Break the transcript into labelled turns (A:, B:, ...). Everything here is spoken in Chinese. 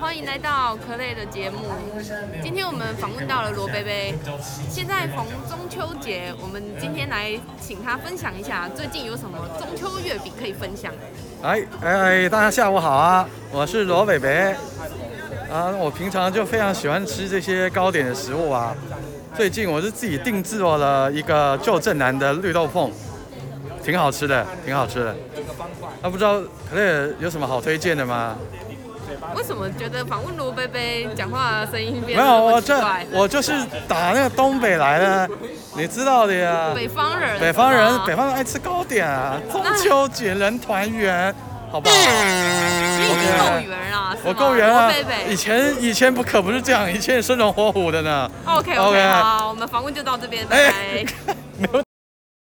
A: 欢迎来到可累的节目。今天我们访问到了罗贝贝。现在逢中秋节，我们今天来请他分享一下最近有什么中秋月饼可以分享。
B: 哎哎，大家下午好啊！我是罗贝贝啊。我平常就非常喜欢吃这些糕点的食物啊。最近我是自己定制了一个旧正南的绿豆椪，挺好吃的，挺好吃的。那不知道可乐有什么好推荐的吗？
A: 为什么觉得访问罗贝贝讲话声音变
B: 没有，我
A: 这
B: 我就是打那个东北来的，你知道的呀。
A: 北方人，
B: 北方人，北方人爱吃糕点啊，中秋节人团圆，好不好？
A: 你已经够圆了，
B: 我够圆了。以前以前不可不是这样，以前生龙活虎的呢。
A: OK OK，好，我们访问就到这边，拜拜。
B: 没有